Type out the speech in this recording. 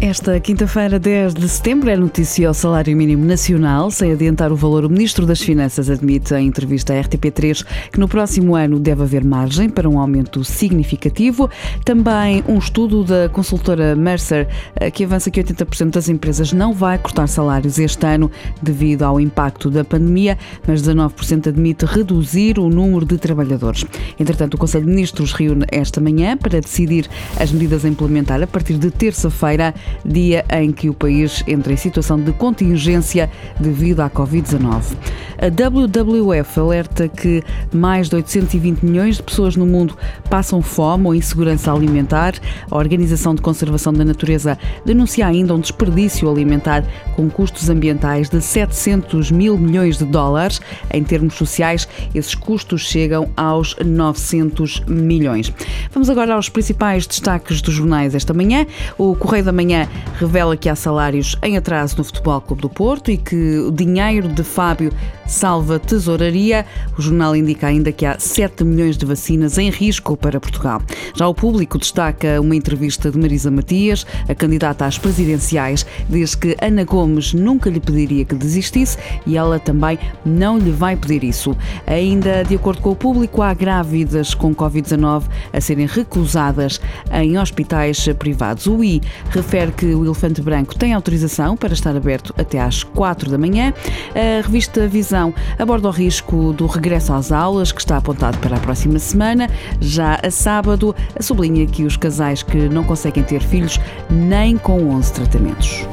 Esta quinta-feira, 10 de setembro, é notícia ao salário mínimo nacional. Sem adiantar o valor, o Ministro das Finanças admite em entrevista à RTP3 que no próximo ano deve haver margem para um aumento significativo. Também um estudo da consultora Mercer eh, que avança que 80% das empresas não vai cortar salários este ano devido ao impacto da pandemia, mas 19% admite reduzir o número de trabalhadores. Entretanto, o Conselho de Ministros reúne esta manhã para decidir as medidas a implementar a partir de terça-feira dia em que o país entra em situação de contingência devido à Covid-19. A WWF alerta que mais de 820 milhões de pessoas no mundo passam fome ou insegurança alimentar. A Organização de Conservação da Natureza denuncia ainda um desperdício alimentar com custos ambientais de 700 mil milhões de dólares. Em termos sociais, esses custos chegam aos 900 milhões. Vamos agora aos principais destaques dos jornais esta manhã. O Correio da Manhã revela que há salários em atraso no Futebol Clube do Porto e que o dinheiro de Fábio salva tesouraria. O jornal indica ainda que há 7 milhões de vacinas em risco para Portugal. Já o público destaca uma entrevista de Marisa Matias, a candidata às presidenciais, diz que Ana Gomes nunca lhe pediria que desistisse e ela também não lhe vai pedir isso. Ainda de acordo com o público, há grávidas com Covid-19 a serem recusadas em hospitais privados. O I refere que o Elefante Branco tem autorização para estar aberto até às 4 da manhã. A revista Visão aborda o risco do regresso às aulas, que está apontado para a próxima semana. Já a sábado, sublinha que os casais que não conseguem ter filhos nem com 11 tratamentos.